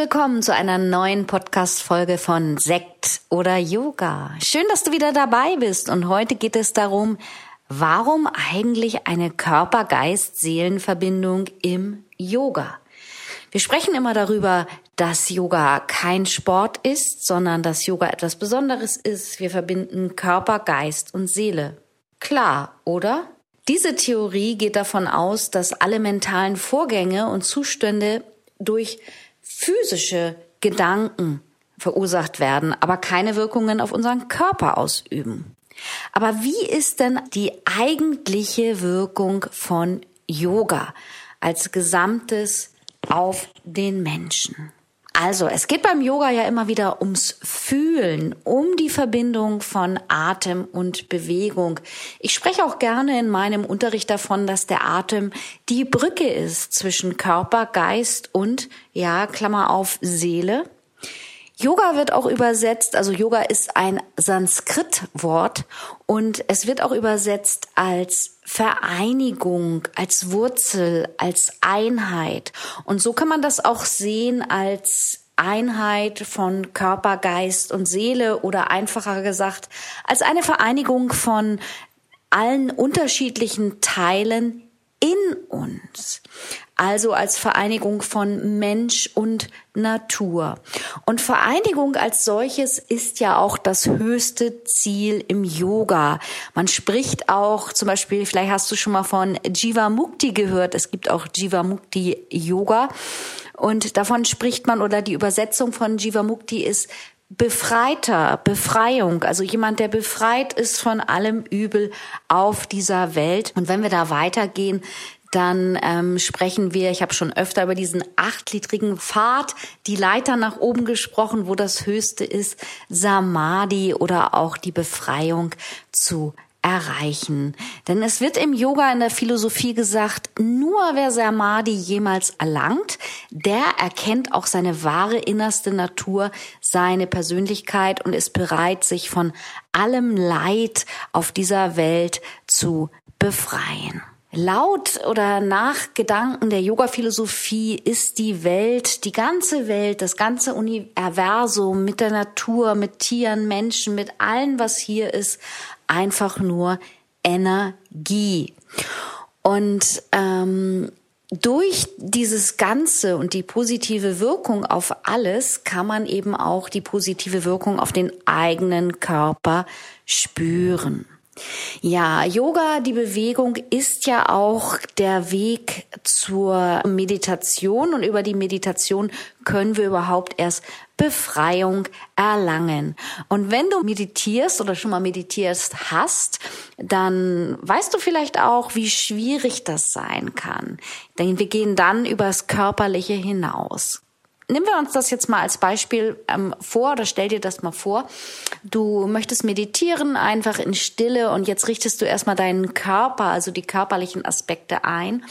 Willkommen zu einer neuen Podcast-Folge von Sekt oder Yoga. Schön, dass du wieder dabei bist und heute geht es darum, warum eigentlich eine Körper-Geist-Seelen-Verbindung im Yoga? Wir sprechen immer darüber, dass Yoga kein Sport ist, sondern dass Yoga etwas Besonderes ist. Wir verbinden Körper, Geist und Seele. Klar, oder? Diese Theorie geht davon aus, dass alle mentalen Vorgänge und Zustände durch physische Gedanken verursacht werden, aber keine Wirkungen auf unseren Körper ausüben. Aber wie ist denn die eigentliche Wirkung von Yoga als Gesamtes auf den Menschen? Also, es geht beim Yoga ja immer wieder ums Fühlen, um die Verbindung von Atem und Bewegung. Ich spreche auch gerne in meinem Unterricht davon, dass der Atem die Brücke ist zwischen Körper, Geist und, ja, Klammer auf, Seele. Yoga wird auch übersetzt, also Yoga ist ein Sanskrit-Wort und es wird auch übersetzt als Vereinigung, als Wurzel, als Einheit. Und so kann man das auch sehen als Einheit von Körper, Geist und Seele oder einfacher gesagt als eine Vereinigung von allen unterschiedlichen Teilen in uns also als Vereinigung von Mensch und Natur. Und Vereinigung als solches ist ja auch das höchste Ziel im Yoga. Man spricht auch zum Beispiel, vielleicht hast du schon mal von Jivamukti gehört. Es gibt auch Jivamukti Yoga. Und davon spricht man oder die Übersetzung von Jivamukti ist Befreiter, Befreiung, also jemand, der befreit ist von allem Übel auf dieser Welt. Und wenn wir da weitergehen, dann ähm, sprechen wir, ich habe schon öfter über diesen achtlietrigen Pfad, die Leiter nach oben gesprochen, wo das Höchste ist, Samadhi oder auch die Befreiung zu erreichen. Denn es wird im Yoga in der Philosophie gesagt, nur wer Samadhi jemals erlangt, der erkennt auch seine wahre innerste Natur, seine Persönlichkeit und ist bereit, sich von allem Leid auf dieser Welt zu befreien. Laut oder nach Gedanken der Yoga-Philosophie ist die Welt, die ganze Welt, das ganze Universum mit der Natur, mit Tieren, Menschen, mit allem, was hier ist, einfach nur Energie. Und ähm, durch dieses Ganze und die positive Wirkung auf alles kann man eben auch die positive Wirkung auf den eigenen Körper spüren. Ja, Yoga, die Bewegung ist ja auch der Weg zur Meditation und über die Meditation können wir überhaupt erst Befreiung erlangen. Und wenn du meditierst oder schon mal meditierst hast, dann weißt du vielleicht auch, wie schwierig das sein kann. Denn wir gehen dann übers Körperliche hinaus nehmen wir uns das jetzt mal als Beispiel ähm, vor oder stell dir das mal vor. Du möchtest meditieren, einfach in Stille und jetzt richtest du erstmal deinen Körper, also die körperlichen Aspekte ein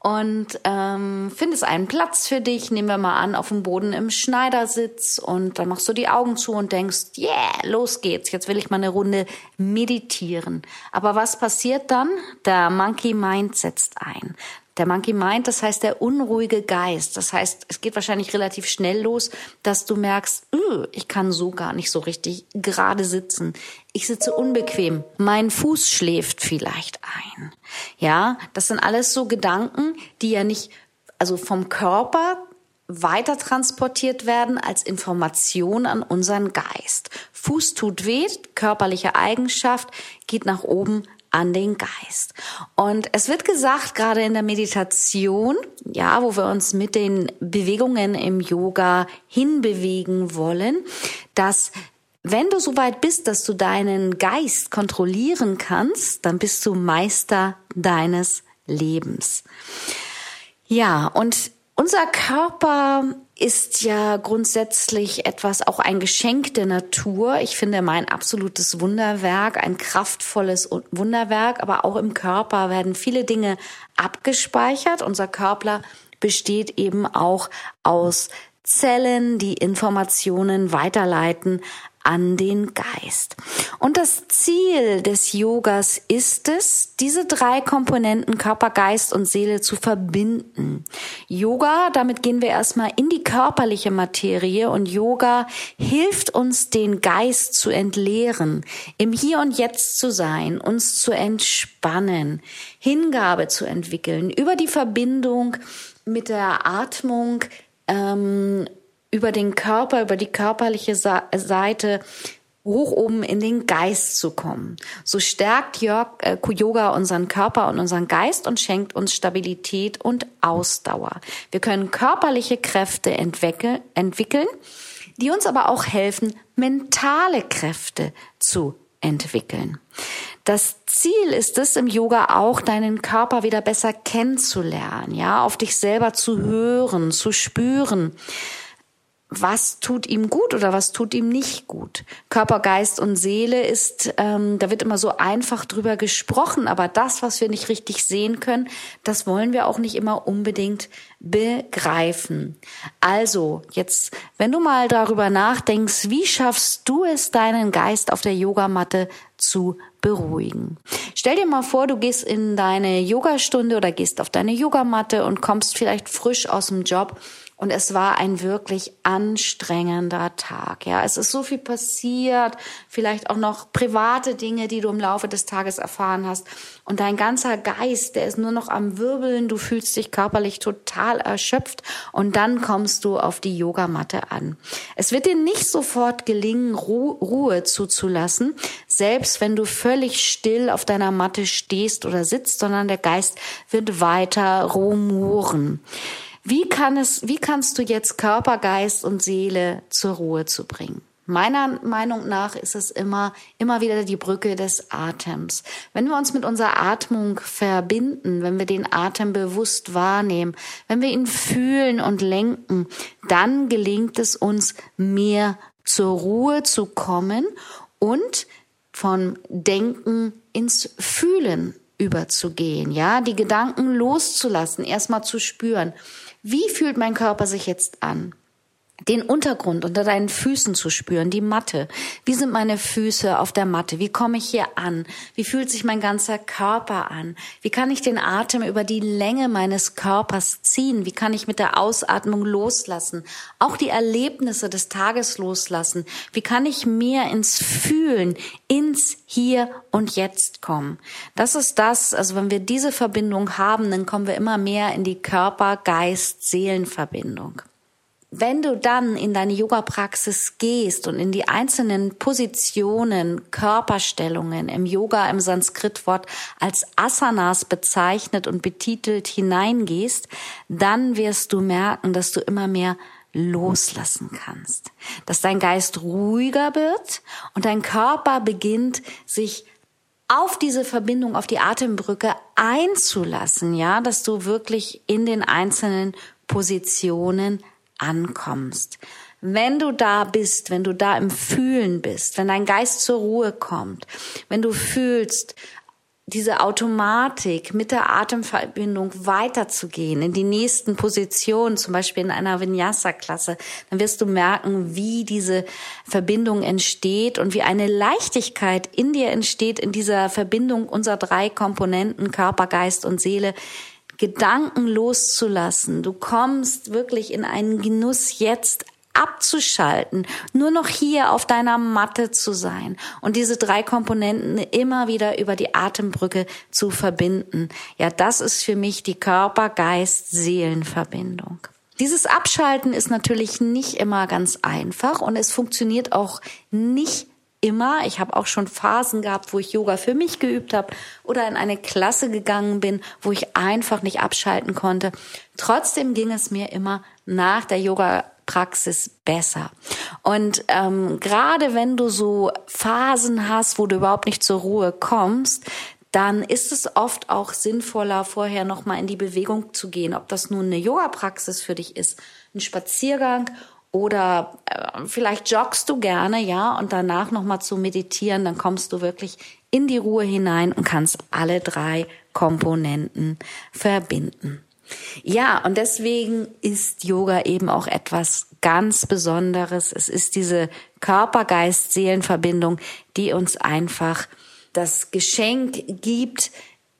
und ähm, findest einen Platz für dich. Nehmen wir mal an, auf dem Boden im Schneidersitz und dann machst du die Augen zu und denkst, yeah, los geht's. Jetzt will ich mal eine Runde meditieren. Aber was passiert dann? Der Monkey Mind setzt ein. Der Monkey Mind, das heißt der unruhige Geist. Das heißt, es geht wahrscheinlich relativ schnell los, dass du merkst, ich kann so gar nicht so richtig gerade sitzen. Ich sitze unbequem. Mein Fuß schläft vielleicht ein. Ja, das sind alles so Gedanken, die ja nicht, also vom Körper weiter transportiert werden als Information an unseren Geist. Fuß tut weh, körperliche Eigenschaft geht nach oben, an den Geist. Und es wird gesagt, gerade in der Meditation, ja, wo wir uns mit den Bewegungen im Yoga hinbewegen wollen, dass wenn du so weit bist, dass du deinen Geist kontrollieren kannst, dann bist du Meister deines Lebens. Ja, und unser Körper ist ja grundsätzlich etwas, auch ein Geschenk der Natur. Ich finde mein absolutes Wunderwerk, ein kraftvolles Wunderwerk, aber auch im Körper werden viele Dinge abgespeichert. Unser Körper besteht eben auch aus Zellen, die Informationen weiterleiten an den Geist. Und das Ziel des Yogas ist es, diese drei Komponenten Körper, Geist und Seele zu verbinden. Yoga, damit gehen wir erstmal in die körperliche Materie und Yoga hilft uns, den Geist zu entleeren, im Hier und Jetzt zu sein, uns zu entspannen, Hingabe zu entwickeln, über die Verbindung mit der Atmung ähm, über den Körper, über die körperliche Seite hoch oben in den Geist zu kommen. So stärkt äh, Yoga unseren Körper und unseren Geist und schenkt uns Stabilität und Ausdauer. Wir können körperliche Kräfte entwickeln, die uns aber auch helfen, mentale Kräfte zu entwickeln. Das Ziel ist es im Yoga auch, deinen Körper wieder besser kennenzulernen, ja, auf dich selber zu hören, zu spüren was tut ihm gut oder was tut ihm nicht gut. Körper, Geist und Seele ist, ähm, da wird immer so einfach drüber gesprochen, aber das, was wir nicht richtig sehen können, das wollen wir auch nicht immer unbedingt begreifen. Also, jetzt, wenn du mal darüber nachdenkst, wie schaffst du es, deinen Geist auf der Yogamatte zu beruhigen. Stell dir mal vor, du gehst in deine Yogastunde oder gehst auf deine Yogamatte und kommst vielleicht frisch aus dem Job und es war ein wirklich anstrengender Tag. Ja, es ist so viel passiert, vielleicht auch noch private Dinge, die du im Laufe des Tages erfahren hast. Und dein ganzer Geist, der ist nur noch am Wirbeln. Du fühlst dich körperlich total erschöpft. Und dann kommst du auf die Yogamatte an. Es wird dir nicht sofort gelingen, Ruhe zuzulassen, selbst wenn du völlig still auf deiner Matte stehst oder sitzt, sondern der Geist wird weiter rumoren. Wie kann es, wie kannst du jetzt Körper, Geist und Seele zur Ruhe zu bringen? Meiner Meinung nach ist es immer, immer wieder die Brücke des Atems. Wenn wir uns mit unserer Atmung verbinden, wenn wir den Atem bewusst wahrnehmen, wenn wir ihn fühlen und lenken, dann gelingt es uns mehr zur Ruhe zu kommen und von Denken ins Fühlen überzugehen, ja, die Gedanken loszulassen, erstmal zu spüren. Wie fühlt mein Körper sich jetzt an? Den Untergrund unter deinen Füßen zu spüren, die Matte. Wie sind meine Füße auf der Matte? Wie komme ich hier an? Wie fühlt sich mein ganzer Körper an? Wie kann ich den Atem über die Länge meines Körpers ziehen? Wie kann ich mit der Ausatmung loslassen? Auch die Erlebnisse des Tages loslassen? Wie kann ich mehr ins Fühlen, ins Hier und Jetzt kommen? Das ist das, also wenn wir diese Verbindung haben, dann kommen wir immer mehr in die Körper-Geist-Seelen-Verbindung wenn du dann in deine Yoga-Praxis gehst und in die einzelnen Positionen, Körperstellungen im Yoga im Sanskritwort als Asanas bezeichnet und betitelt hineingehst, dann wirst du merken, dass du immer mehr loslassen kannst, dass dein Geist ruhiger wird und dein Körper beginnt sich auf diese Verbindung, auf die Atembrücke einzulassen, ja, dass du wirklich in den einzelnen Positionen ankommst. Wenn du da bist, wenn du da im Fühlen bist, wenn dein Geist zur Ruhe kommt, wenn du fühlst, diese Automatik mit der Atemverbindung weiterzugehen in die nächsten Positionen, zum Beispiel in einer Vinyasa-Klasse, dann wirst du merken, wie diese Verbindung entsteht und wie eine Leichtigkeit in dir entsteht in dieser Verbindung unserer drei Komponenten Körper, Geist und Seele, Gedanken loszulassen. Du kommst wirklich in einen Genuss jetzt abzuschalten, nur noch hier auf deiner Matte zu sein und diese drei Komponenten immer wieder über die Atembrücke zu verbinden. Ja, das ist für mich die Körper-Geist-Seelen-Verbindung. Dieses Abschalten ist natürlich nicht immer ganz einfach und es funktioniert auch nicht immer. Ich habe auch schon Phasen gehabt, wo ich Yoga für mich geübt habe oder in eine Klasse gegangen bin, wo ich einfach nicht abschalten konnte. Trotzdem ging es mir immer nach der Yoga Praxis besser. Und ähm, gerade wenn du so Phasen hast, wo du überhaupt nicht zur Ruhe kommst, dann ist es oft auch sinnvoller, vorher nochmal in die Bewegung zu gehen. Ob das nun eine Yoga-Praxis für dich ist, ein Spaziergang oder äh, vielleicht joggst du gerne, ja, und danach nochmal zu meditieren, dann kommst du wirklich in die Ruhe hinein und kannst alle drei Komponenten verbinden. Ja, und deswegen ist Yoga eben auch etwas ganz Besonderes. Es ist diese Körper-Geist-Seelen-Verbindung, die uns einfach das Geschenk gibt,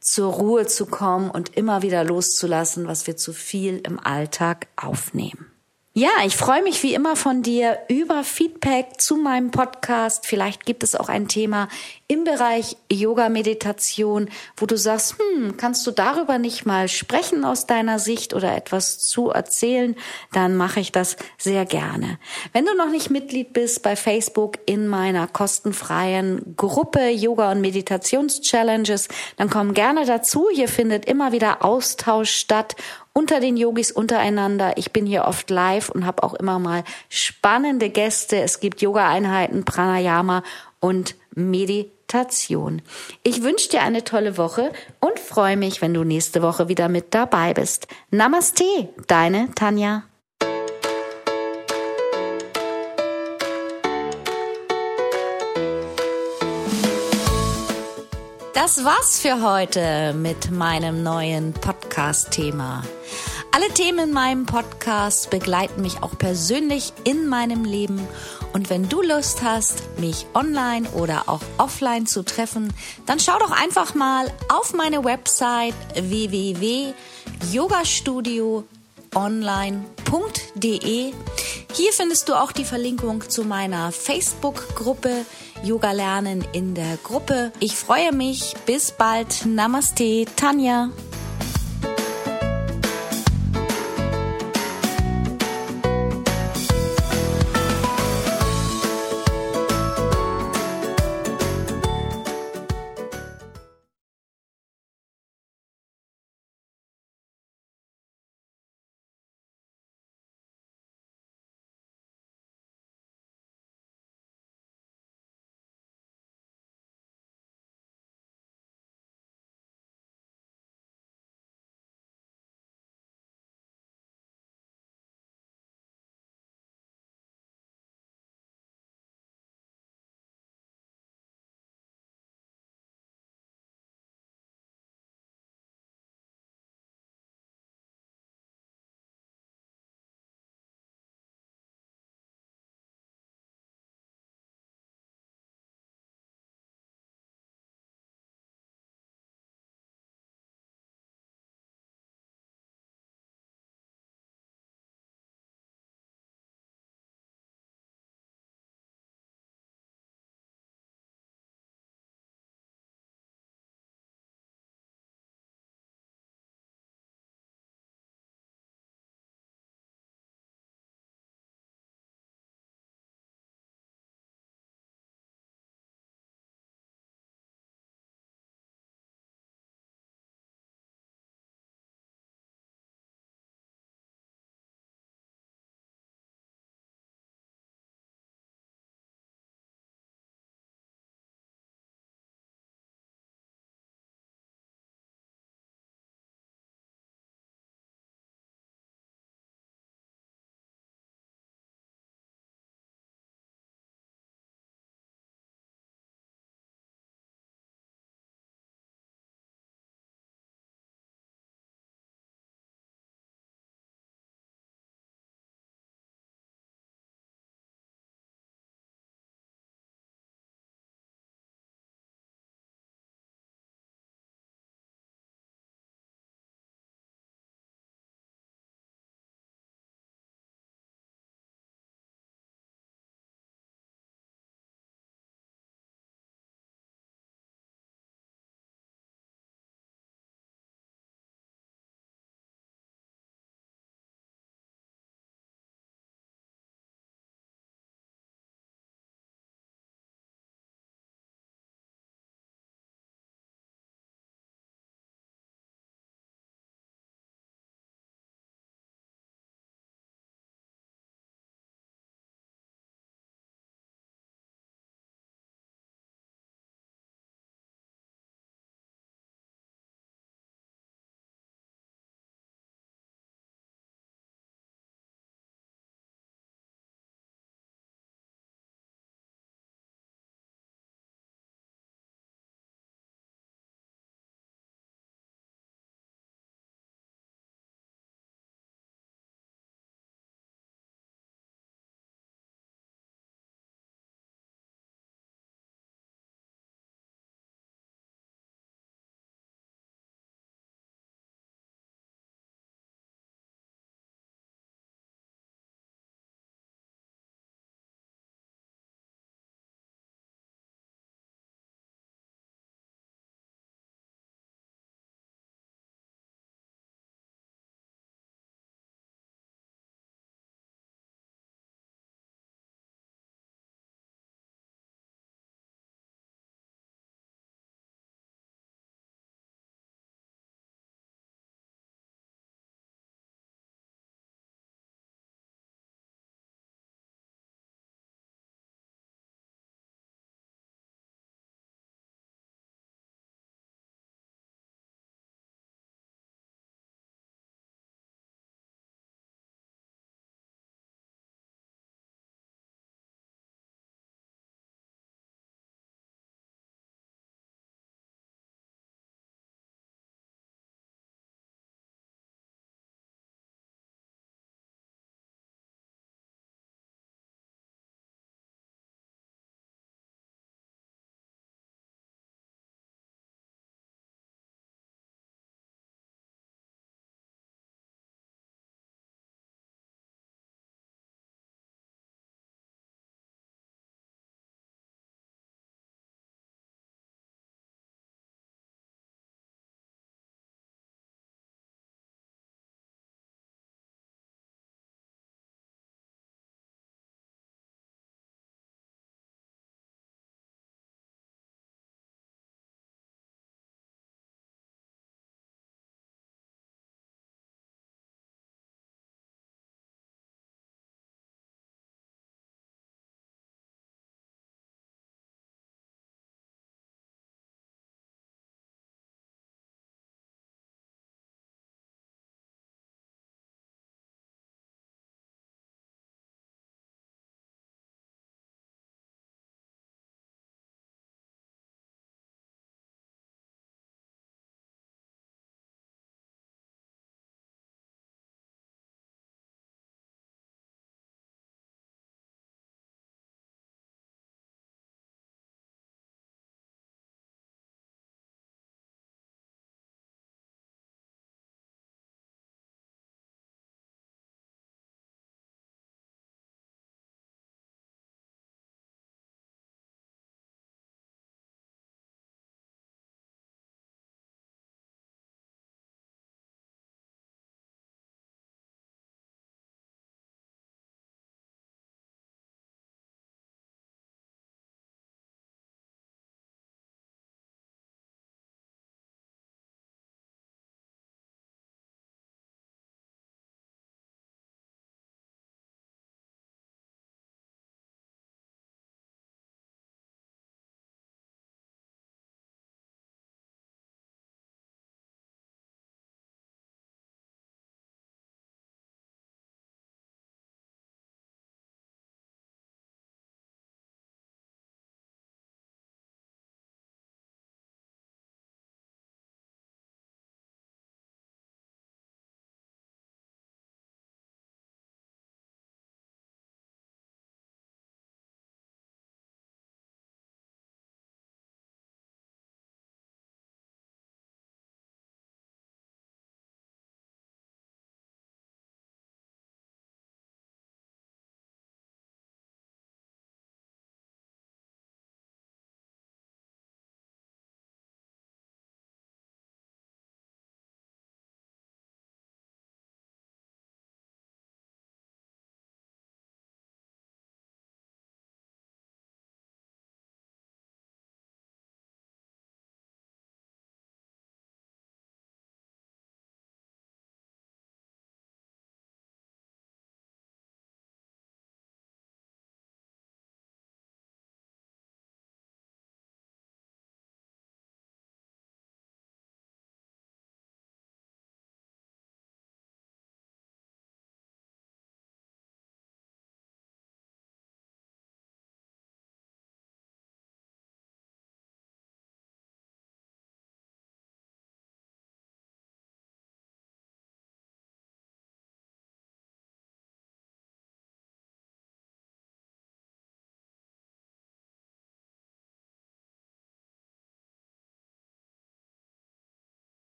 zur Ruhe zu kommen und immer wieder loszulassen, was wir zu viel im Alltag aufnehmen. Ja, ich freue mich wie immer von dir über Feedback zu meinem Podcast. Vielleicht gibt es auch ein Thema im Bereich Yoga-Meditation, wo du sagst, hm, kannst du darüber nicht mal sprechen aus deiner Sicht oder etwas zu erzählen, dann mache ich das sehr gerne. Wenn du noch nicht Mitglied bist bei Facebook in meiner kostenfreien Gruppe Yoga und Meditations-Challenges, dann komm gerne dazu. Hier findet immer wieder Austausch statt unter den Yogis untereinander. Ich bin hier oft live und habe auch immer mal spannende Gäste. Es gibt Yoga-Einheiten, Pranayama und Meditation. Ich wünsche dir eine tolle Woche und freue mich, wenn du nächste Woche wieder mit dabei bist. Namaste, deine Tanja. Das war's für heute mit meinem neuen Podcast-Thema. Alle Themen in meinem Podcast begleiten mich auch persönlich in meinem Leben. Und wenn du Lust hast, mich online oder auch offline zu treffen, dann schau doch einfach mal auf meine Website www.yogastudioonline.de. Hier findest du auch die Verlinkung zu meiner Facebook-Gruppe Yoga lernen in der Gruppe. Ich freue mich. Bis bald. Namaste, Tanja.